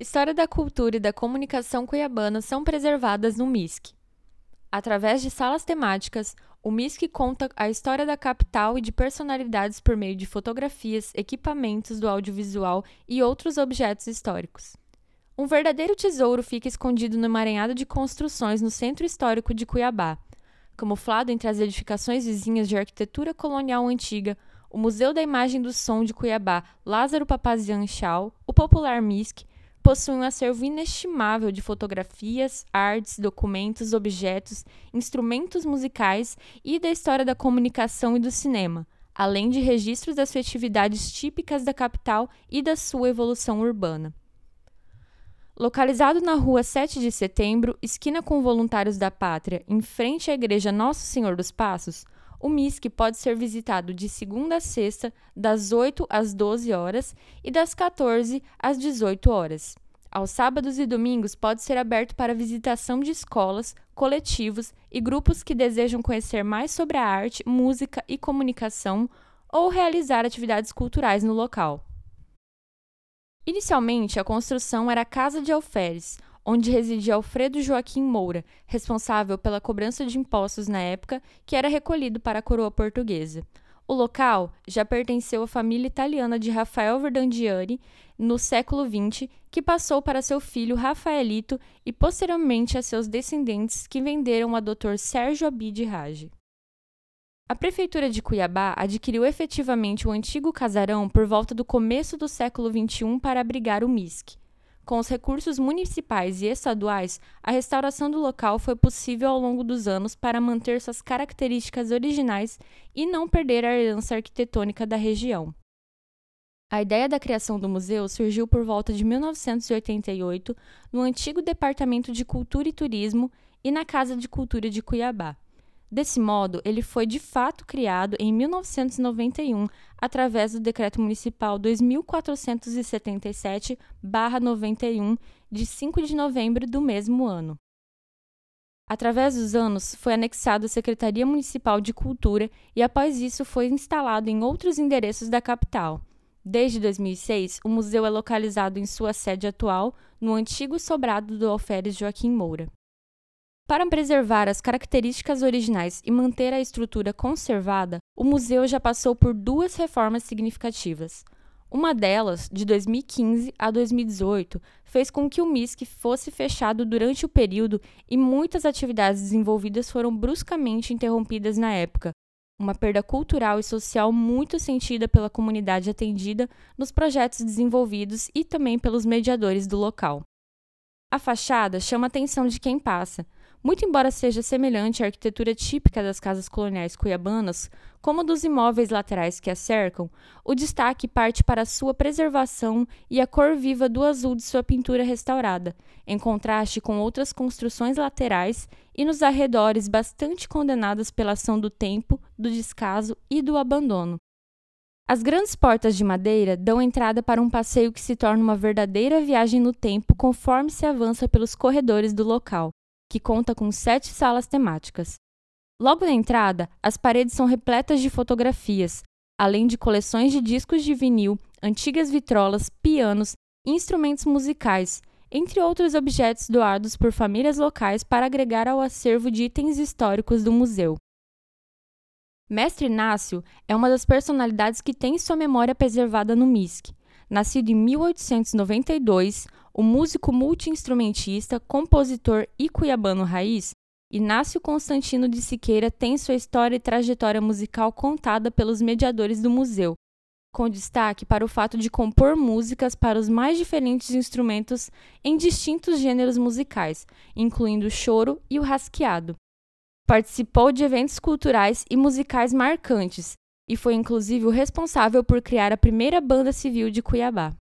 História da cultura e da comunicação cuiabana são preservadas no MISC. Através de salas temáticas, o MISC conta a história da capital e de personalidades por meio de fotografias, equipamentos do audiovisual e outros objetos históricos. Um verdadeiro tesouro fica escondido no emaranhado de construções no centro histórico de Cuiabá. Camuflado entre as edificações vizinhas de arquitetura colonial antiga, o Museu da Imagem do Som de Cuiabá, Lázaro Papazian Chau, o popular MISC, possui um acervo inestimável de fotografias, artes, documentos, objetos, instrumentos musicais e da história da comunicação e do cinema, além de registros das festividades típicas da capital e da sua evolução urbana. Localizado na rua 7 de setembro, esquina com Voluntários da Pátria, em frente à Igreja Nosso Senhor dos Passos, o MISC pode ser visitado de segunda a sexta, das 8 às 12 horas e das 14 às 18 horas. Aos sábados e domingos pode ser aberto para visitação de escolas, coletivos e grupos que desejam conhecer mais sobre a arte, música e comunicação ou realizar atividades culturais no local. Inicialmente, a construção era a Casa de Alferes, onde residia Alfredo Joaquim Moura, responsável pela cobrança de impostos na época, que era recolhido para a coroa portuguesa. O local já pertenceu à família italiana de Rafael Verdandiani no século XX, que passou para seu filho Rafaelito e posteriormente a seus descendentes que venderam a Dr. Sérgio Abide Rage. A prefeitura de Cuiabá adquiriu efetivamente o antigo casarão por volta do começo do século XXI para abrigar o MISC. Com os recursos municipais e estaduais, a restauração do local foi possível ao longo dos anos para manter suas características originais e não perder a herança arquitetônica da região. A ideia da criação do museu surgiu por volta de 1988 no antigo Departamento de Cultura e Turismo e na Casa de Cultura de Cuiabá. Desse modo, ele foi de fato criado em 1991 através do Decreto Municipal 2477-91 de 5 de novembro do mesmo ano. Através dos anos, foi anexado à Secretaria Municipal de Cultura e após isso foi instalado em outros endereços da capital. Desde 2006, o museu é localizado em sua sede atual, no antigo sobrado do Alferes Joaquim Moura. Para preservar as características originais e manter a estrutura conservada, o museu já passou por duas reformas significativas. Uma delas, de 2015 a 2018, fez com que o MISC fosse fechado durante o período e muitas atividades desenvolvidas foram bruscamente interrompidas na época, uma perda cultural e social muito sentida pela comunidade atendida nos projetos desenvolvidos e também pelos mediadores do local. A fachada chama a atenção de quem passa, muito embora seja semelhante à arquitetura típica das casas coloniais cuiabanas, como dos imóveis laterais que a cercam, o destaque parte para sua preservação e a cor viva do azul de sua pintura restaurada, em contraste com outras construções laterais e nos arredores bastante condenadas pela ação do tempo, do descaso e do abandono. As grandes portas de madeira dão entrada para um passeio que se torna uma verdadeira viagem no tempo conforme se avança pelos corredores do local que conta com sete salas temáticas. Logo na entrada, as paredes são repletas de fotografias, além de coleções de discos de vinil, antigas vitrolas, pianos instrumentos musicais, entre outros objetos doados por famílias locais para agregar ao acervo de itens históricos do museu. Mestre Inácio é uma das personalidades que tem sua memória preservada no MISC. Nascido em 1892, o músico multiinstrumentista, compositor e cuiabano raiz, Inácio Constantino de Siqueira tem sua história e trajetória musical contada pelos mediadores do museu, com destaque para o fato de compor músicas para os mais diferentes instrumentos em distintos gêneros musicais, incluindo o choro e o rasqueado. Participou de eventos culturais e musicais marcantes e foi inclusive o responsável por criar a primeira banda civil de Cuiabá.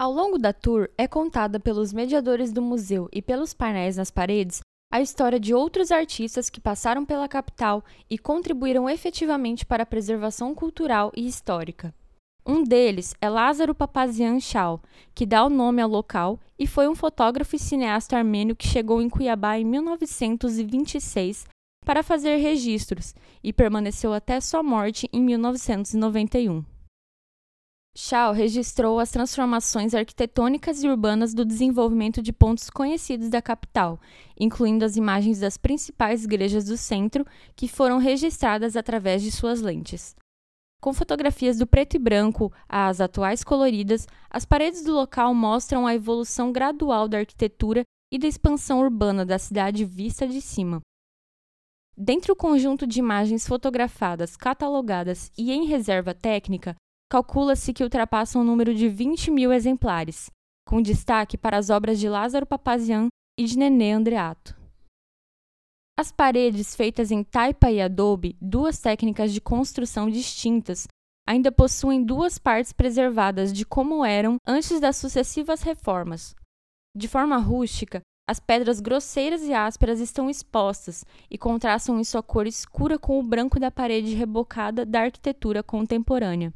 Ao longo da tour, é contada pelos mediadores do museu e pelos painéis nas paredes a história de outros artistas que passaram pela capital e contribuíram efetivamente para a preservação cultural e histórica. Um deles é Lázaro Papazian Chau, que dá o nome ao local e foi um fotógrafo e cineasta armênio que chegou em Cuiabá em 1926 para fazer registros e permaneceu até sua morte em 1991. Shaw registrou as transformações arquitetônicas e urbanas do desenvolvimento de pontos conhecidos da capital, incluindo as imagens das principais igrejas do centro, que foram registradas através de suas lentes. Com fotografias do preto e branco às atuais coloridas, as paredes do local mostram a evolução gradual da arquitetura e da expansão urbana da cidade vista de cima. Dentre o conjunto de imagens fotografadas, catalogadas e em reserva técnica, calcula-se que ultrapassam o número de 20 mil exemplares, com destaque para as obras de Lázaro Papazian e de Nenê Andreato. As paredes feitas em taipa e adobe, duas técnicas de construção distintas, ainda possuem duas partes preservadas de como eram antes das sucessivas reformas. De forma rústica, as pedras grosseiras e ásperas estão expostas e contrastam em sua cor escura com o branco da parede rebocada da arquitetura contemporânea.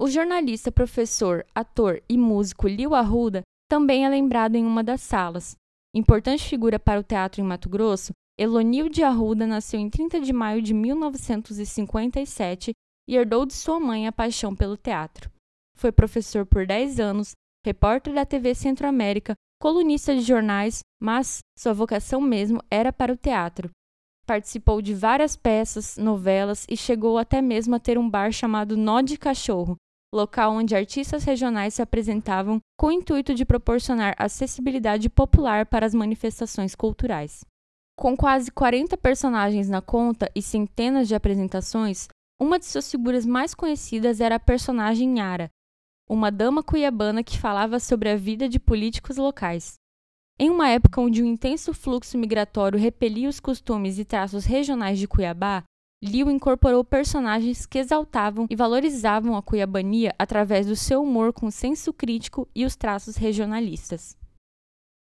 O jornalista, professor, ator e músico Liu Arruda também é lembrado em uma das salas. Importante figura para o teatro em Mato Grosso, Elonil de Arruda nasceu em 30 de maio de 1957 e herdou de sua mãe a paixão pelo teatro. Foi professor por 10 anos, repórter da TV Centro-América, colunista de jornais, mas sua vocação mesmo era para o teatro. Participou de várias peças, novelas e chegou até mesmo a ter um bar chamado Nó de Cachorro, local onde artistas regionais se apresentavam com o intuito de proporcionar acessibilidade popular para as manifestações culturais. Com quase 40 personagens na conta e centenas de apresentações, uma de suas figuras mais conhecidas era a personagem Yara, uma dama cuiabana que falava sobre a vida de políticos locais. Em uma época onde um intenso fluxo migratório repelia os costumes e traços regionais de Cuiabá, Liu incorporou personagens que exaltavam e valorizavam a cuiabania através do seu humor com senso crítico e os traços regionalistas.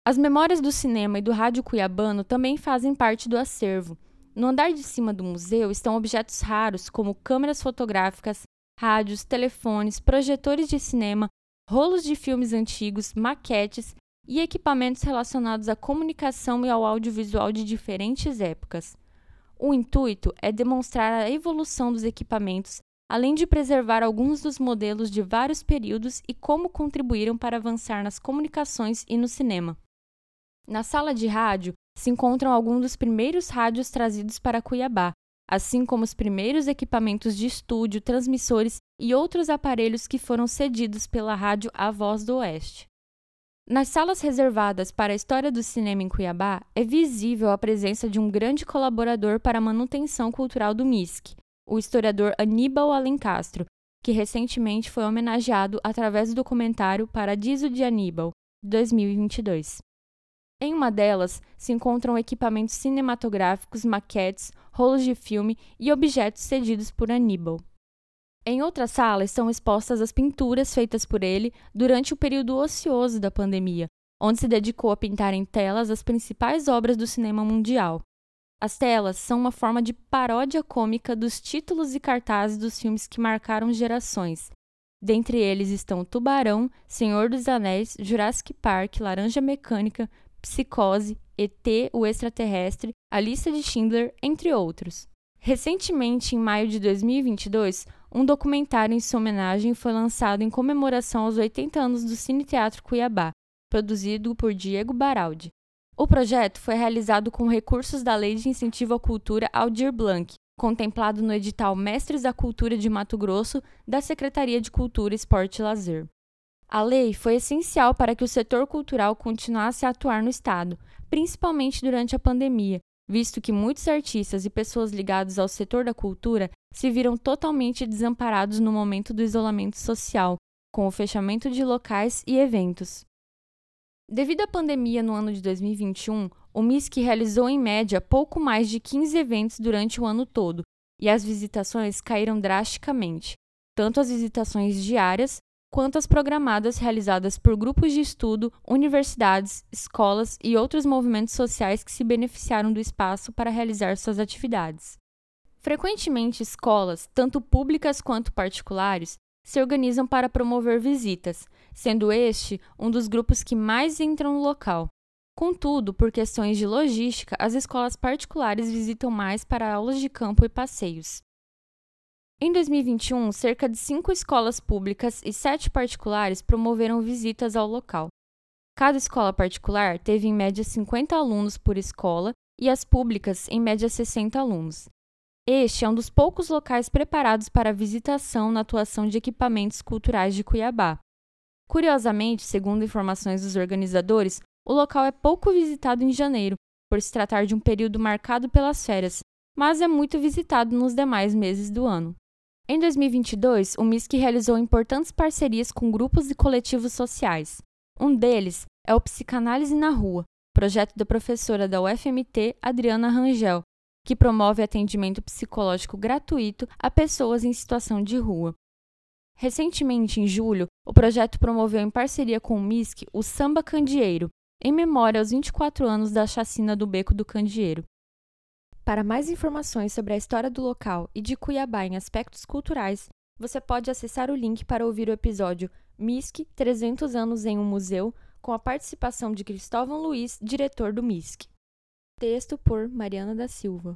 As memórias do cinema e do rádio cuiabano também fazem parte do acervo. No andar de cima do museu estão objetos raros como câmeras fotográficas, rádios, telefones, projetores de cinema, rolos de filmes antigos, maquetes e equipamentos relacionados à comunicação e ao audiovisual de diferentes épocas. O intuito é demonstrar a evolução dos equipamentos, além de preservar alguns dos modelos de vários períodos e como contribuíram para avançar nas comunicações e no cinema. Na sala de rádio se encontram alguns dos primeiros rádios trazidos para Cuiabá, assim como os primeiros equipamentos de estúdio, transmissores e outros aparelhos que foram cedidos pela rádio A Voz do Oeste. Nas salas reservadas para a história do cinema em Cuiabá, é visível a presença de um grande colaborador para a manutenção cultural do MISC, o historiador Aníbal Alencastro, que recentemente foi homenageado através do documentário Paradiso de Aníbal, 2022. Em uma delas se encontram equipamentos cinematográficos, maquetes, rolos de filme e objetos cedidos por Aníbal. Em outra sala estão expostas as pinturas feitas por ele durante o período ocioso da pandemia, onde se dedicou a pintar em telas as principais obras do cinema mundial. As telas são uma forma de paródia cômica dos títulos e cartazes dos filmes que marcaram gerações. Dentre eles estão Tubarão, Senhor dos Anéis, Jurassic Park, Laranja Mecânica, Psicose, ET, o Extraterrestre, A Lista de Schindler, entre outros. Recentemente, em maio de 2022, um documentário em sua homenagem foi lançado em comemoração aos 80 anos do Cine Teatro Cuiabá, produzido por Diego Baraldi. O projeto foi realizado com recursos da Lei de Incentivo à Cultura Aldir Blanc, contemplado no edital Mestres da Cultura de Mato Grosso da Secretaria de Cultura, Esporte e Lazer. A lei foi essencial para que o setor cultural continuasse a atuar no Estado, principalmente durante a pandemia, visto que muitos artistas e pessoas ligadas ao setor da cultura se viram totalmente desamparados no momento do isolamento social, com o fechamento de locais e eventos. Devido à pandemia no ano de 2021, o MISC realizou em média pouco mais de 15 eventos durante o ano todo, e as visitações caíram drasticamente, tanto as visitações diárias quanto as programadas realizadas por grupos de estudo, universidades, escolas e outros movimentos sociais que se beneficiaram do espaço para realizar suas atividades. Frequentemente, escolas, tanto públicas quanto particulares, se organizam para promover visitas, sendo este um dos grupos que mais entram no local. Contudo, por questões de logística, as escolas particulares visitam mais para aulas de campo e passeios. Em 2021, cerca de cinco escolas públicas e sete particulares promoveram visitas ao local. Cada escola particular teve em média 50 alunos por escola e as públicas em média 60 alunos. Este é um dos poucos locais preparados para visitação na atuação de equipamentos culturais de Cuiabá. Curiosamente, segundo informações dos organizadores, o local é pouco visitado em janeiro, por se tratar de um período marcado pelas férias, mas é muito visitado nos demais meses do ano. Em 2022, o MISC realizou importantes parcerias com grupos e coletivos sociais. Um deles é o Psicanálise na Rua, projeto da professora da UFMT, Adriana Rangel, que promove atendimento psicológico gratuito a pessoas em situação de rua. Recentemente, em julho, o projeto promoveu em parceria com o MISC o Samba Candeeiro, em memória aos 24 anos da chacina do Beco do Candeeiro. Para mais informações sobre a história do local e de Cuiabá em aspectos culturais, você pode acessar o link para ouvir o episódio MISC 300 anos em um museu, com a participação de Cristóvão Luiz, diretor do MISC. Texto por Mariana da Silva.